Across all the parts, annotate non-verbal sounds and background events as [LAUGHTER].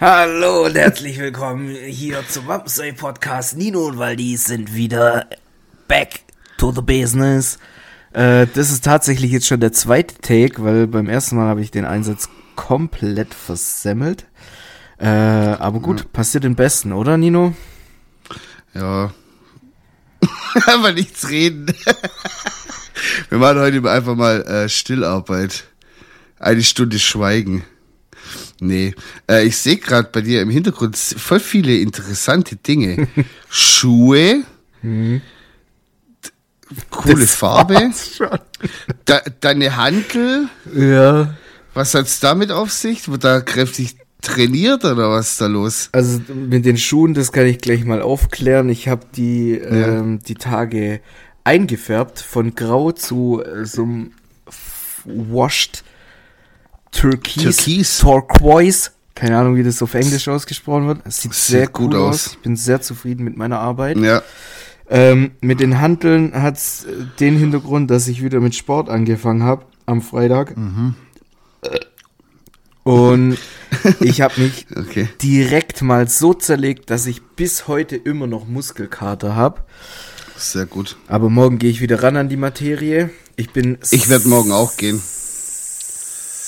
Hallo und herzlich willkommen hier zum Wamsey Podcast. Nino und Waldis sind wieder back to the business. Äh, das ist tatsächlich jetzt schon der zweite Take, weil beim ersten Mal habe ich den Einsatz komplett versemmelt. Äh, aber gut, ja. passiert den Besten, oder Nino? Ja. [LAUGHS] Aber nichts reden. Wir machen heute einfach mal äh, Stillarbeit. Eine Stunde Schweigen. Nee, äh, ich sehe gerade bei dir im Hintergrund voll viele interessante Dinge. [LAUGHS] Schuhe, mhm. coole das Farbe, da, deine Hantel. Ja. Was hat's damit auf sich? Wird da kräftig trainiert oder was ist da los? Also mit den Schuhen, das kann ich gleich mal aufklären. Ich habe die, ja. ähm, die Tage eingefärbt von grau zu äh, so einem washed Türkis, Türkis. Turquoise. Keine Ahnung, wie das auf Englisch ausgesprochen wird. Es sieht, sieht sehr gut cool aus. aus. Ich bin sehr zufrieden mit meiner Arbeit. Ja. Ähm, mit den Handeln hat's den Hintergrund, dass ich wieder mit Sport angefangen habe am Freitag. Mhm. Und ich habe mich [LAUGHS] okay. direkt mal so zerlegt, dass ich bis heute immer noch Muskelkater habe. Sehr gut. Aber morgen gehe ich wieder ran an die Materie. Ich bin. Ich werde morgen auch gehen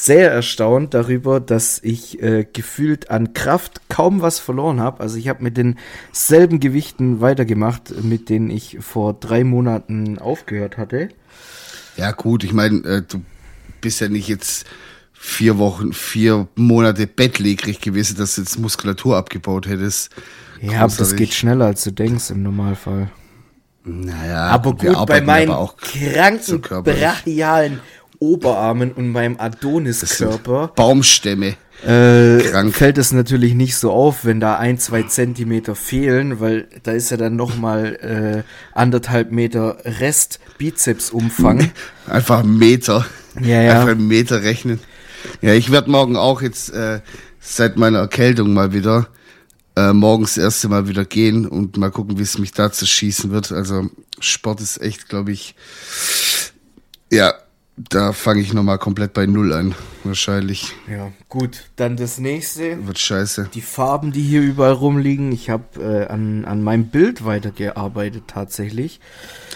sehr erstaunt darüber, dass ich äh, gefühlt an Kraft kaum was verloren habe. Also ich habe mit denselben Gewichten weitergemacht, mit denen ich vor drei Monaten aufgehört hatte. Ja gut, ich meine, äh, du bist ja nicht jetzt vier Wochen, vier Monate bettlägerig gewesen, dass du jetzt Muskulatur abgebaut hättest. Ja, aber das geht schneller, als du denkst im Normalfall. Naja, aber gut, bei meinen kranken, brachialen Oberarmen und meinem Adoniskörper. Baumstämme. Äh, fällt es natürlich nicht so auf, wenn da ein, zwei Zentimeter fehlen, weil da ist ja dann nochmal äh, anderthalb Meter Rest Bizepsumfang. [LAUGHS] Einfach einen Meter. Ja, ja. Einfach einen Meter rechnen. Ja, ich werde morgen auch jetzt äh, seit meiner Erkältung mal wieder äh, morgens das erste Mal wieder gehen und mal gucken, wie es mich da zu schießen wird. Also Sport ist echt, glaube ich, ja, da fange ich nochmal komplett bei Null an, wahrscheinlich. Ja, gut. Dann das nächste. Wird scheiße. Die Farben, die hier überall rumliegen. Ich habe äh, an, an meinem Bild weitergearbeitet tatsächlich.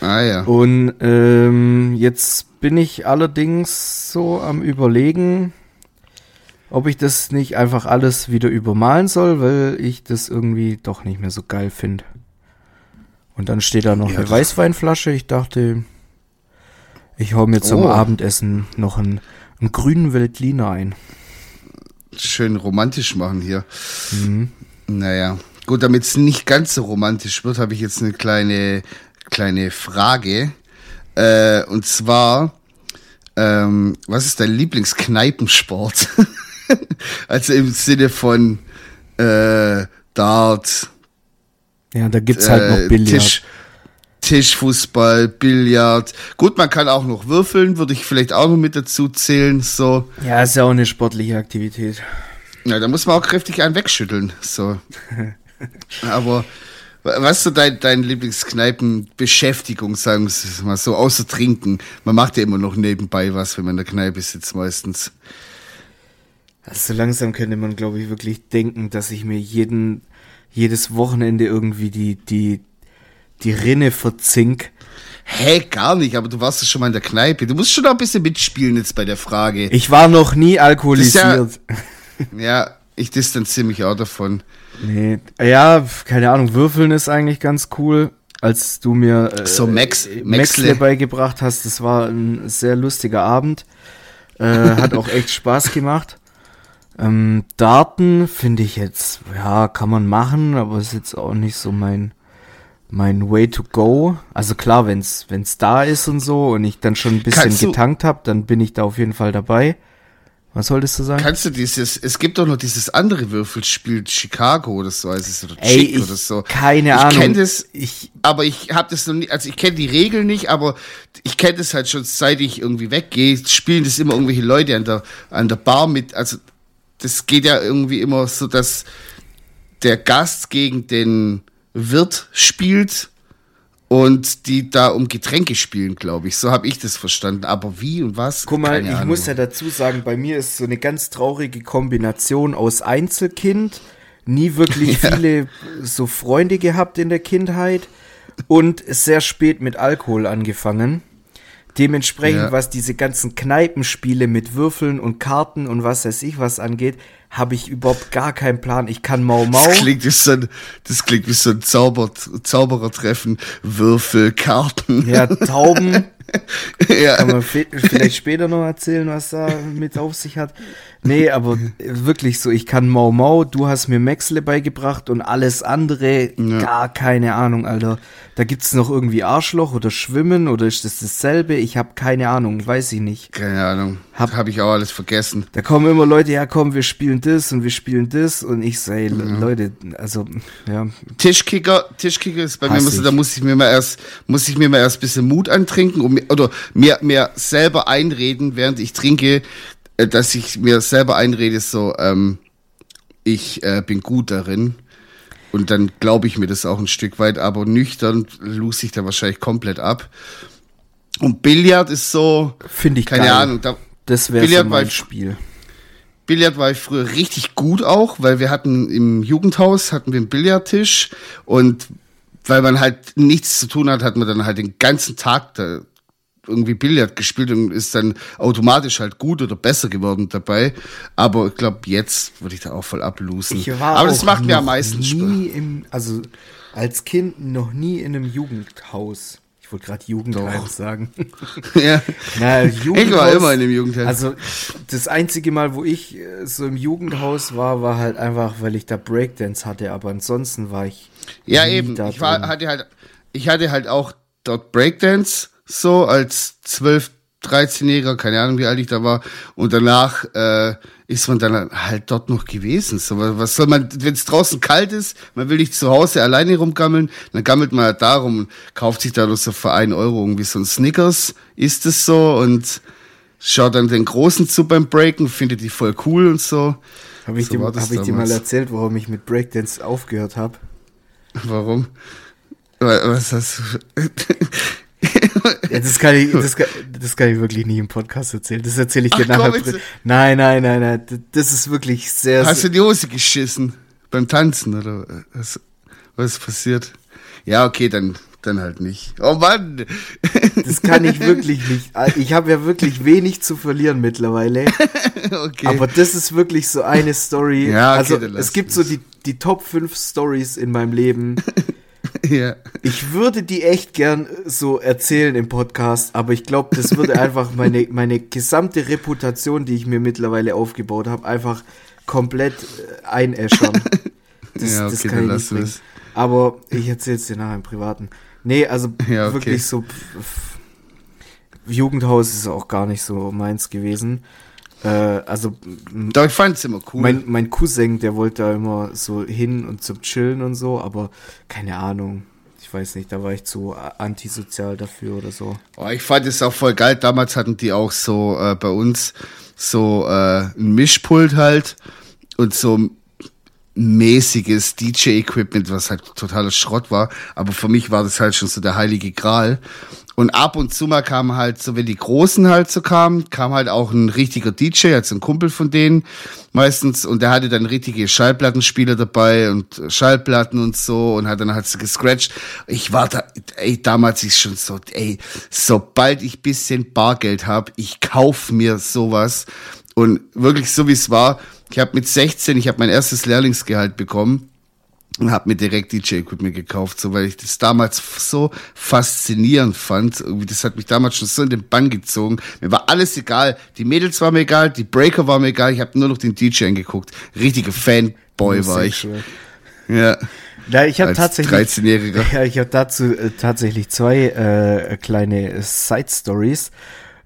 Ah ja. Und ähm, jetzt bin ich allerdings so am Überlegen, ob ich das nicht einfach alles wieder übermalen soll, weil ich das irgendwie doch nicht mehr so geil finde. Und dann steht da noch ja, eine Weißweinflasche. Ich dachte, ich hau mir zum oh. Abendessen noch einen, einen grünen Veltliner ein. Schön romantisch machen hier. Mhm. Naja, gut, damit es nicht ganz so romantisch wird, habe ich jetzt eine kleine, kleine Frage. Äh, und zwar, ähm, was ist dein Lieblingskneipensport? [LAUGHS] also im Sinne von äh, Dart. Ja, da gibt's halt noch äh, Billard. Tisch, Tischfußball, Billard. Gut, man kann auch noch würfeln, würde ich vielleicht auch noch mit dazu zählen. So. Ja, ist ja auch eine sportliche Aktivität. Ja, da muss man auch kräftig einen wegschütteln. So. [LAUGHS] Aber was ist so dein, dein Lieblingskneipenbeschäftigung, sagen wir mal so, außer trinken? Man macht ja immer noch nebenbei was, wenn man in der Kneipe sitzt meistens. Also langsam könnte man, glaube ich, wirklich denken, dass ich mir jeden, jedes Wochenende irgendwie die, die die Rinne verzink. Hä, hey, gar nicht, aber du warst ja schon mal in der Kneipe. Du musst schon ein bisschen mitspielen jetzt bei der Frage. Ich war noch nie alkoholisiert. Ja, [LAUGHS] ja, ich distanziere mich auch davon. Nee, ja, keine Ahnung, Würfeln ist eigentlich ganz cool. Als du mir äh, so Max, Maxle beigebracht hast, das war ein sehr lustiger Abend. Äh, hat auch echt Spaß gemacht. Ähm, Daten finde ich jetzt, ja, kann man machen, aber ist jetzt auch nicht so mein mein Way to go. Also klar, wenn's wenn's da ist und so und ich dann schon ein bisschen getankt habe, dann bin ich da auf jeden Fall dabei. Was solltest du sagen? Kannst du dieses, es gibt doch noch dieses andere Würfelspiel, Chicago oder so, heißt es, oder Ey, Chick oder so. Keine ich Ahnung. Ich kenne das, ich, aber ich habe das noch nie, also ich kenne die Regeln nicht, aber ich kenne das halt schon, seit ich irgendwie weggehe, spielen das immer irgendwelche Leute an der, an der Bar mit, also das geht ja irgendwie immer so, dass der Gast gegen den Wirt spielt und die da um Getränke spielen, glaube ich. So habe ich das verstanden. Aber wie und was? Guck mal, ich muss ja dazu sagen, bei mir ist so eine ganz traurige Kombination aus Einzelkind, nie wirklich [LAUGHS] ja. viele so Freunde gehabt in der Kindheit und sehr spät mit Alkohol angefangen. Dementsprechend, ja. was diese ganzen Kneipenspiele mit Würfeln und Karten und was weiß ich was angeht, habe ich überhaupt gar keinen Plan. Ich kann Mau Mau. Das klingt wie so ein, das klingt wie so ein Zauber, Zauberertreffen. Würfel, Karten. Ja, Tauben. [LAUGHS] ja. Kann man vielleicht später noch erzählen, was da mit auf sich hat. Nee, aber wirklich so, ich kann Mau Mau, du hast mir Maxle beigebracht und alles andere, ja. gar keine Ahnung, Alter. Da gibt's noch irgendwie Arschloch oder Schwimmen oder ist das dasselbe? Ich habe keine Ahnung, weiß ich nicht. Keine Ahnung. Hab, ich auch alles vergessen. Da kommen immer Leute, ja komm, wir spielen das und wir spielen das und ich sage, ja. Leute, also, ja. Tischkicker, Tischkicker ist bei Hass mir, muss, da muss ich mir mal erst, muss ich mir mal erst bisschen Mut antrinken um, oder mir, mir selber einreden, während ich trinke, äh, dass ich mir selber einrede, so, ähm, ich äh, bin gut darin. Und dann glaube ich mir das auch ein Stück weit, aber nüchtern lose ich da wahrscheinlich komplett ab. Und Billard ist so. Finde ich keine geil. Ahnung. Da, das wäre so mein Spiel. Billard war ich früher richtig gut auch, weil wir hatten im Jugendhaus hatten wir einen Billardtisch und weil man halt nichts zu tun hat, hat man dann halt den ganzen Tag da irgendwie Billard gespielt und ist dann automatisch halt gut oder besser geworden dabei. Aber ich glaube, jetzt würde ich da auch voll ablosen. Aber das macht mir am meisten nie Spaß. Im, also als Kind noch nie in einem Jugendhaus. Ich wollte gerade Jugendheim sagen. [LAUGHS] ja. Na, ich war immer in dem Jugendhaus. Also das einzige Mal, wo ich äh, so im Jugendhaus war, war halt einfach, weil ich da Breakdance hatte. Aber ansonsten war ich. Ja, eben. ich war, hatte halt, ich hatte halt auch dort Breakdance so als 12, 13-Jähriger, keine Ahnung, wie alt ich da war. Und danach äh, ist man dann halt dort noch gewesen. So, was soll man, wenn es draußen kalt ist, man will nicht zu Hause alleine rumgammeln, dann gammelt man halt darum und kauft sich da so für einen Euro irgendwie so ein Snickers, ist es so und schaut dann den Großen zu beim Breaken, findet die voll cool und so. Habe ich, so dir, hab ich dir mal erzählt, warum ich mit Breakdance aufgehört habe? Warum? Was hast du? [LAUGHS] Ja, das, kann ich, das, kann, das kann ich wirklich nie im Podcast erzählen. Das erzähle ich dir Ach, nachher. Komm, nein, nein, nein, nein. Das ist wirklich sehr. Hast du die Hose geschissen beim Tanzen oder was, was ist passiert? Ja, okay, dann, dann halt nicht. Oh Mann! Das kann ich wirklich nicht. Ich habe ja wirklich wenig zu verlieren mittlerweile. [LAUGHS] Okay. Aber das ist wirklich so eine Story. Ja, okay, also es gibt so die, die Top 5 Stories in meinem Leben. [LAUGHS] Ja. Ich würde die echt gern so erzählen im Podcast, aber ich glaube, das würde [LAUGHS] einfach meine, meine gesamte Reputation, die ich mir mittlerweile aufgebaut habe, einfach komplett äh, einäschern. [LAUGHS] Das, ja, okay, das kann ich nicht. Aber ich erzähle es dir nachher im Privaten. Nee, also ja, okay. wirklich so. Jugendhaus ist auch gar nicht so meins gewesen. Äh, also. Doch, ich fand es immer cool. Mein, mein Cousin, der wollte da immer so hin und zum Chillen und so, aber keine Ahnung. Ich weiß nicht, da war ich zu antisozial dafür oder so. Oh, ich fand es auch voll geil. Damals hatten die auch so äh, bei uns so äh, ein Mischpult halt und so mäßiges DJ-Equipment, was halt totaler Schrott war. Aber für mich war das halt schon so der heilige Gral. Und ab und zu mal kam halt, so wenn die Großen halt so kamen, kam halt auch ein richtiger DJ, also ein Kumpel von denen meistens. Und der hatte dann richtige Schallplattenspieler dabei und Schallplatten und so und hat dann halt so gescratcht. Ich war da, ey, damals ist schon so, ey, sobald ich bisschen Bargeld hab, ich kauf mir sowas. Und wirklich so wie es war, ich habe mit 16, ich habe mein erstes Lehrlingsgehalt bekommen und habe mir direkt DJ-Equipment gekauft, so weil ich das damals so faszinierend fand. Irgendwie, das hat mich damals schon so in den Bann gezogen. Mir war alles egal. Die Mädels waren mir egal, die Breaker waren mir egal. Ich habe nur noch den DJ angeguckt. Richtiger Fanboy war ich. Ja. Ja, ich habe tatsächlich 13-Jähriger. [LAUGHS] Ja, ich habe dazu äh, tatsächlich zwei äh, kleine Side Stories.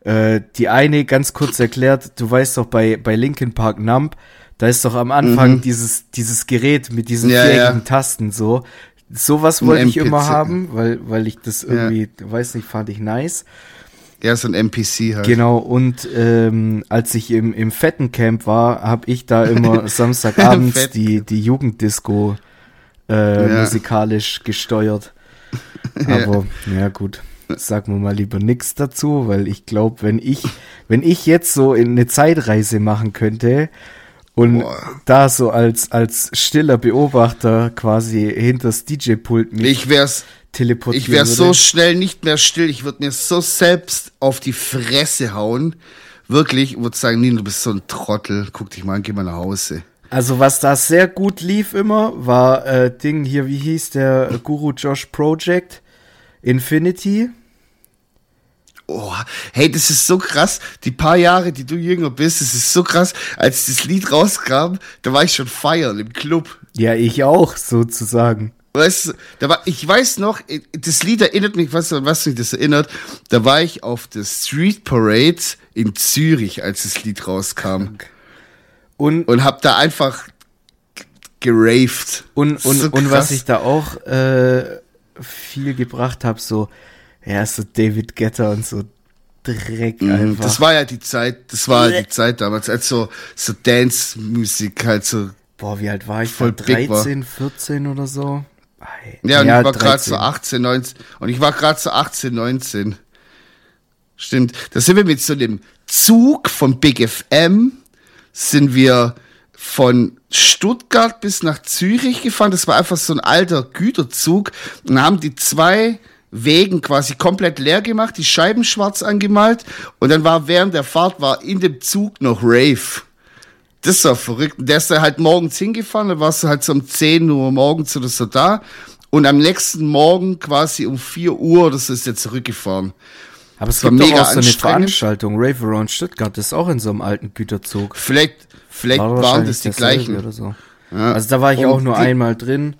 Äh, die eine ganz kurz erklärt, du weißt doch bei bei Linkin Park Numb, da ist doch am Anfang mhm. dieses, dieses Gerät mit diesen ja, viereckigen ja. Tasten so. Sowas wollte ich immer haben, weil, weil ich das irgendwie, ja. weiß nicht, fand ich nice. Ja, so ein NPC halt. Genau, und ähm, als ich im, im fetten Camp war, habe ich da [LAUGHS] immer Samstagabends die, die Jugenddisco äh, ja. musikalisch gesteuert. [LAUGHS] Aber, ja gut, sagen wir mal lieber nichts dazu, weil ich glaube, wenn ich, wenn ich jetzt so in eine Zeitreise machen könnte und Boah. da so als, als stiller Beobachter quasi hinters DJ-Pult mich Ich wär's, teleportieren ich wär so schnell nicht mehr still. Ich würde mir so selbst auf die Fresse hauen. Wirklich, ich würde sagen, Nino, du bist so ein Trottel. Guck dich mal an, geh mal nach Hause. Also was da sehr gut lief immer, war äh, Ding hier, wie hieß der Guru Josh Project? Infinity. Oh, hey, das ist so krass. Die paar Jahre, die du jünger bist, das ist so krass. Als das Lied rauskam, da war ich schon feiern im Club. Ja, ich auch, sozusagen. Weißt du, da war, ich weiß noch, das Lied erinnert mich, was, was mich das erinnert. Da war ich auf der Street Parade in Zürich, als das Lied rauskam. Und, Und hab da einfach geraved. und, und, So und was ich da auch äh, viel gebracht habe, so, ja, so David Getter und so Dreck Mhm, einfach. Das war ja die Zeit, das war die Zeit damals, als so, so Dance-Musik halt so. Boah, wie alt war ich? voll da? big war. 13, 14 oder so? Ja, und ich war gerade 13. so 18, 19. Und ich war gerade so 18, 19. Stimmt. Da sind wir mit so einem Zug von Big FM, sind wir von Stuttgart bis nach Zürich gefahren. Das war einfach so ein alter Güterzug. Und haben die zwei Wegen quasi komplett leer gemacht, die Scheiben schwarz angemalt. Und dann war während der Fahrt war in dem Zug noch Rave. Das war verrückt. Und der ist da halt morgens hingefahren, dann warst du halt so um 10 Uhr morgens oder so da. Und am nächsten Morgen quasi um 4 Uhr oder so ist er zurückgefahren. Aber es war gibt doch mega auch so eine. Veranstaltung, Rave Around Stuttgart, das ist auch in so einem alten Güterzug. Vielleicht, vielleicht War waren das die gleichen. Oder so. Ja. Also da war ich Und auch nur die- einmal drin.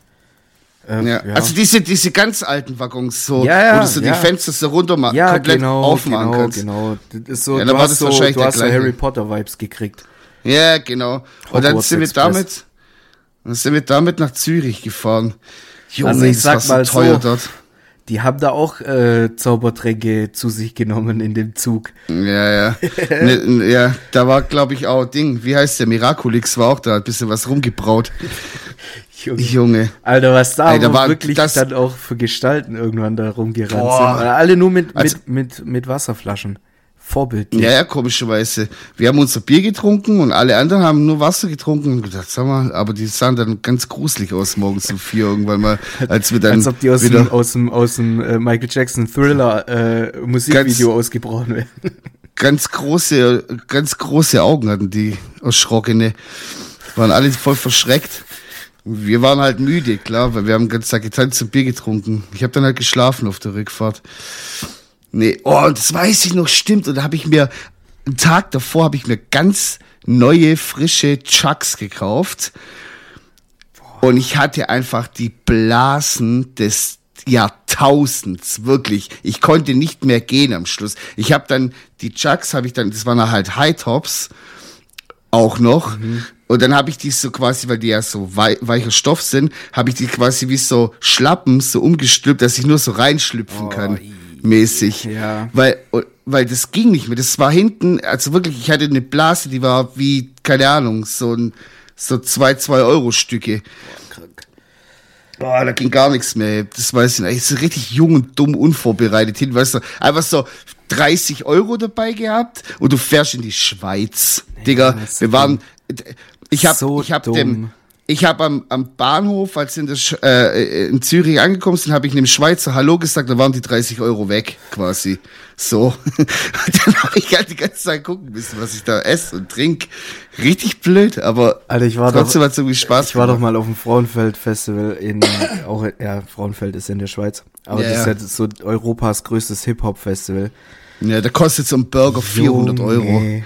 Ähm, Ja. Also diese, diese ganz alten Waggons, so, Ja, ja, wo du so ja. die Fenster so runter ma- ja, komplett genau, aufmachen genau, kannst. genau. Das ist so, Ja, du dann war hast das so, wahrscheinlich du der hast so. Harry Potter Vibes gekriegt. Ja, genau. Und dann sind wir damit, dann sind wir damit nach Zürich gefahren. Junge, Also ich sag so mal teuer so, dort. Die haben da auch äh, Zaubertränke zu sich genommen in dem Zug. Ja, ja. [LAUGHS] ne, ja, da war, glaube ich, auch Ding. Wie heißt der? Miraculix war auch da, hat ein bisschen was rumgebraut. Junge. Junge. Alter, was da, aber war wirklich das- dann auch für Gestalten irgendwann da rumgerannt Boah. sind. Alle nur mit, Also- mit, mit, mit Wasserflaschen. Vorbildlich. Ja, ja, komischerweise. Wir haben unser Bier getrunken und alle anderen haben nur Wasser getrunken und gedacht, sag mal, aber die sahen dann ganz gruselig aus morgens um vier irgendwann mal, [LAUGHS] als wir dann Als ob die aus dem, aus dem, aus dem äh, Michael Jackson Thriller äh, Musikvideo ausgebrochen wären. [LAUGHS] ganz große, ganz große Augen hatten, die erschrockene. Waren alle voll verschreckt. Wir waren halt müde, klar, weil wir haben den ganzen Tag getanzt und Bier getrunken. Ich habe dann halt geschlafen auf der Rückfahrt. Nee, oh, das weiß ich noch, stimmt. Und da habe ich mir, einen Tag davor habe ich mir ganz neue, frische Chucks gekauft. Und ich hatte einfach die Blasen des Jahrtausends, wirklich. Ich konnte nicht mehr gehen am Schluss. Ich habe dann, die Chucks habe ich dann, das waren halt High Tops, auch noch. Und dann habe ich die so quasi, weil die ja so wei weicher Stoff sind, habe ich die quasi wie so Schlappen so umgestülpt, dass ich nur so reinschlüpfen kann, mäßig. Ja. Weil, weil das ging nicht mehr. Das war hinten, also wirklich, ich hatte eine Blase, die war wie, keine Ahnung, so ein, so zwei, zwei Euro Stücke. Boah, da ging gar nichts mehr. Das weiß ich nicht. Ich so richtig jung und dumm unvorbereitet hin, weißt du, einfach so 30 Euro dabei gehabt und du fährst in die Schweiz. Digga, das ist wir waren, ich hab, So ich hab dumm. dem, ich habe am, am Bahnhof, als in, der, Sch- äh, in Zürich angekommen sind, habe ich einem Schweizer Hallo gesagt, da waren die 30 Euro weg, quasi. So. [LAUGHS] Und dann habe ich halt die ganze Zeit gucken müssen, was ich da esse und trink. Richtig blöd, aber Alter, ich war trotzdem doch, hat's irgendwie Spaß ich war doch mal auf dem Frauenfeld-Festival in, auch, ja, Frauenfeld ist in der Schweiz. Aber Ja, das ja. ist ja so Europas größtes Hip-Hop-Festival. Ja, da kostet so ein Burger 400 Euro. Junge.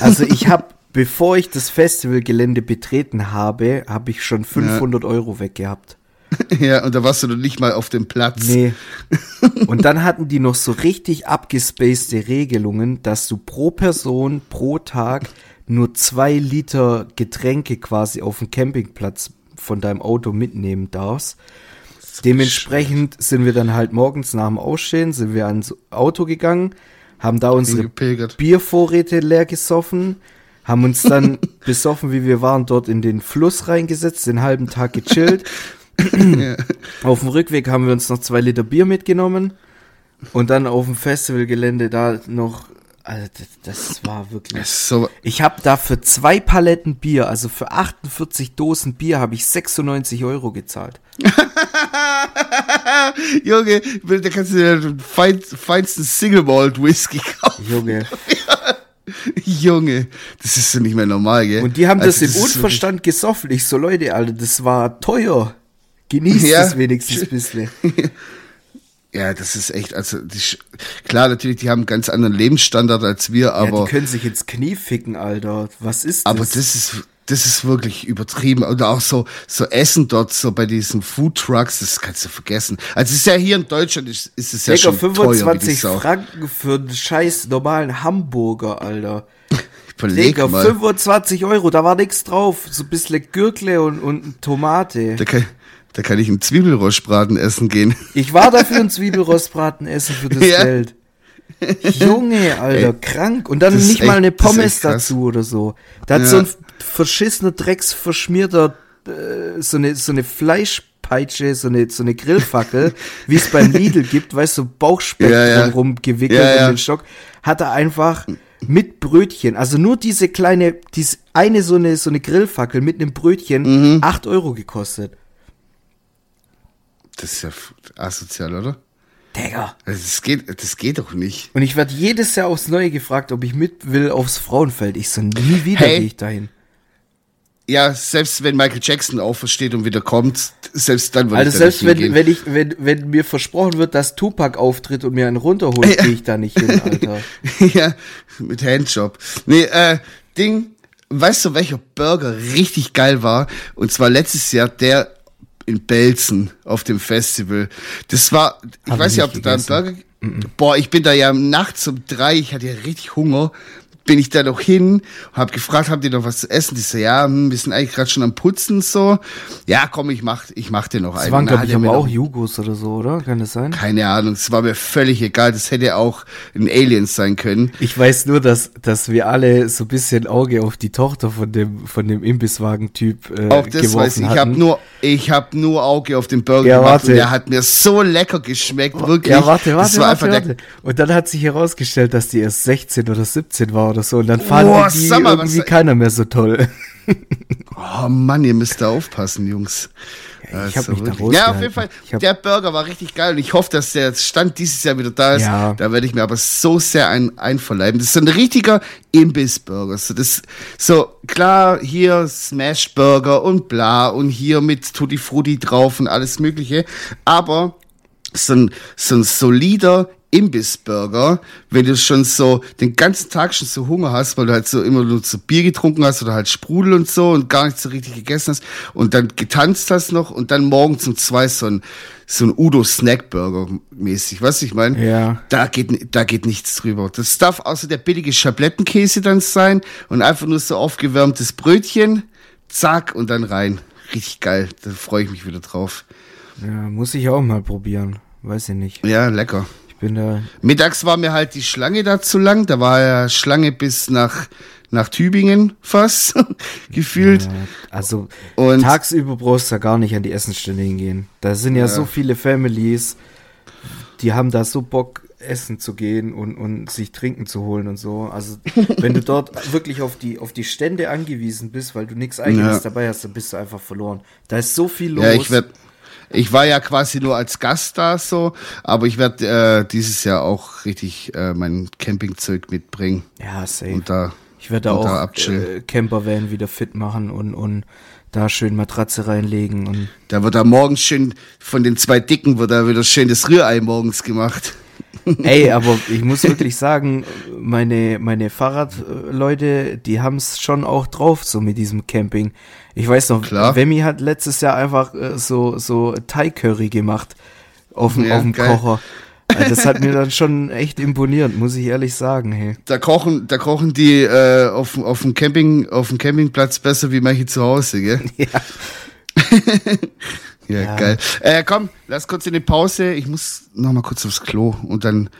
Also ich habe, bevor ich das Festivalgelände betreten habe, habe ich schon 500 Euro weggehabt. [LAUGHS] Ja, und da warst du noch nicht mal auf dem Platz. Nee. [LAUGHS] Und dann hatten die noch so richtig abgespacede Regelungen, dass du pro Person pro Tag nur zwei Liter Getränke quasi auf dem Campingplatz von deinem Auto mitnehmen darfst. Dementsprechend sind wir dann halt morgens nach dem Ausstehen, sind wir ans Auto gegangen, haben da unsere. Biervorräte leer gesoffen, haben uns dann [LAUGHS] besoffen, wie wir waren, dort in den Fluss reingesetzt, den halben Tag gechillt. [LAUGHS] Auf dem Rückweg haben wir uns noch zwei Liter Bier mitgenommen und dann auf dem Festivalgelände da noch. Also das, war wirklich. So, Ich habe da für zwei Paletten Bier, also für 48 Dosen Bier, habe ich 96 Euro gezahlt. [LAUGHS] Junge, da kannst du dir den fein, feinsten Single Malt Whisky kaufen. Junge. [LAUGHS] Junge, das ist so nicht mehr normal, gell? Und die haben das Also, im ist wirklich- Unverstand gesoffen. Ich so, Leute, Alter, das war teuer. Genießt Ja. es wenigstens ein bisschen. [LAUGHS] Ja, das ist echt, also die, klar, natürlich, die haben einen ganz anderen Lebensstandard als wir, ja, aber, die können sich ins Knie ficken, Alter. Was ist das? aber das ist, das ist wirklich übertrieben. Und auch so, so Essen dort, so bei diesen Food Trucks, das kannst du vergessen. Also es ist ja hier in Deutschland, ist, ist es ja Digga, schon teuer, wie die 25 Sau. Franken für einen scheiß normalen Hamburger, Alter. [LAUGHS] Überleg Digga, mal. 25 Euro, da war nix drauf. So ein bisschen Gürkle und, und Tomate. Da kann, da kann ich einen Zwiebelrostbraten essen gehen. Ich war dafür ein [LAUGHS] Zwiebelrostbraten essen für das Ja. Geld. Junge, Alter, Ey, krank. Und dann nicht mal eine Pommes dazu oder so. Da hat Ja. so ein verschissener, drecksverschmierter, äh, so eine, so eine Fleischpeitsche, so eine, so eine Grillfackel, [LAUGHS] wie es beim Lidl gibt, weißt du, so Bauchspeck Ja, ja. drumrum gewickelt Ja, ja. in den Stock, hat er einfach mit Brötchen, also nur diese kleine, diese eine so eine, so eine Grillfackel mit einem Brötchen, Mhm. acht Euro gekostet. Das ist ja asozial, oder? Digga. Also das geht, das geht doch nicht. Und ich werde jedes Jahr aufs Neue gefragt, ob ich mit will aufs Frauenfeld. Ich so, nie wieder Hey. gehe ich dahin. Ja, selbst wenn Michael Jackson aufersteht und wieder kommt, selbst dann würde Also ich selbst nicht wenn, hingehen. wenn ich, wenn, wenn mir versprochen wird, dass Tupac auftritt und mir einen runterholt, gehe ich da nicht hin, Alter. [LAUGHS] ja, mit Handjob. Nee, äh, Ding, weißt du, welcher Burger richtig geil war? Und zwar letztes Jahr der in Belzen auf dem Festival. Das war, ich Hab weiß ich nicht, ob du da einen Burger, boah, ich bin da ja nachts um drei, ich hatte ja richtig Hunger, bin ich da noch hin, hab gefragt, habt ihr noch was zu essen? Die so, ja, hm, wir sind eigentlich gerade schon am Putzen so. Ja, komm, ich mach, ich mach dir noch Das einen. waren, Na, glaube ich, er aber auch Jugos oder so, oder? Kann das sein? Keine Ahnung, es war mir völlig egal, das hätte auch ein Alien sein können. Ich weiß nur, dass, dass wir alle so ein bisschen Auge auf die Tochter von dem, von dem Imbisswagen-Typ äh, Auch das weiß ich. Ich habe nur, ich habe nur Auge auf den Burger Ja, gemacht warte. und der hat mir so lecker geschmeckt, wirklich. Ja, warte, warte, das war warte, einfach warte. Und dann hat sich herausgestellt, dass die erst 16 oder 17 war oder so. Und dann fanden Boah, die mal, irgendwie keiner mehr so toll. [LAUGHS] Oh Mann, ihr müsst da aufpassen, Jungs. Ja, ich Also hab mich da. Ja, auf jeden Fall. Der Burger war richtig geil und ich hoffe, dass der Stand dieses Jahr wieder da ist. Ja. Da werde ich mir aber so sehr ein, einverleiben. Das ist so ein richtiger Imbiss-Burger. So, das, so, klar, hier Smash Burger und bla und hier mit Tutti Frutti drauf und alles Mögliche. Aber so ein, so ein solider Imbissburger, wenn du schon so den ganzen Tag schon so Hunger hast, weil du halt so immer nur so Bier getrunken hast oder halt Sprudel und so und gar nicht so richtig gegessen hast und dann getanzt hast noch und dann morgens um zwei so ein, so ein Udo Snackburger mäßig, was ich meine? Ja. Da geht, da geht nichts drüber. Das darf außer der billige Schablettenkäse dann sein und einfach nur so aufgewärmtes Brötchen, zack und dann rein. Richtig geil. Da freue ich mich wieder drauf. Ja, muss ich auch mal probieren. Weiß ich nicht. Ja, lecker. Bin da. Mittags war mir halt die Schlange da zu lang. Da war ja Schlange bis nach, nach Tübingen fast [LAUGHS] gefühlt. Ja, also Und- tagsüber brauchst du da gar nicht an die Essensstände hingehen. Da sind ja, so viele Families, die haben da so Bock, essen zu gehen und, und sich Trinken zu holen und so. Also [LAUGHS] wenn du dort wirklich auf die, auf die Stände angewiesen bist, weil du nichts eigenes Ja. dabei hast, dann bist du einfach verloren. Da ist so viel los. Ja, ich werd, ich war ja quasi nur als Gast da so, aber ich werde äh, dieses Jahr auch richtig äh, mein Campingzeug mitbringen ja, safe. und da Ich werde da da auch abchillen. äh, Campervan wieder fit machen und, und da schön Matratze reinlegen und Da wird da morgens schön von den zwei Dicken wird da wieder schön das Rührei morgens gemacht. Ey, [LAUGHS] aber ich muss wirklich sagen, meine, meine Fahrradleute, die haben es schon auch drauf, so mit diesem Camping. Ich weiß noch, Klar. Wemmy hat letztes Jahr einfach äh, so, so Thai-Curry gemacht auf dem, Ja, auf dem. Kocher. Das hat mir [LAUGHS] dann schon echt imponiert, muss ich ehrlich sagen, hey. Da kochen, da kochen die äh, auf, auf dem Camping, auf dem Campingplatz besser wie manche zu Hause, gell? [LAUGHS] Ja. Ja, Ja. geil. Äh, komm, lass kurz in die Pause. Ich muss noch mal kurz aufs Klo und dann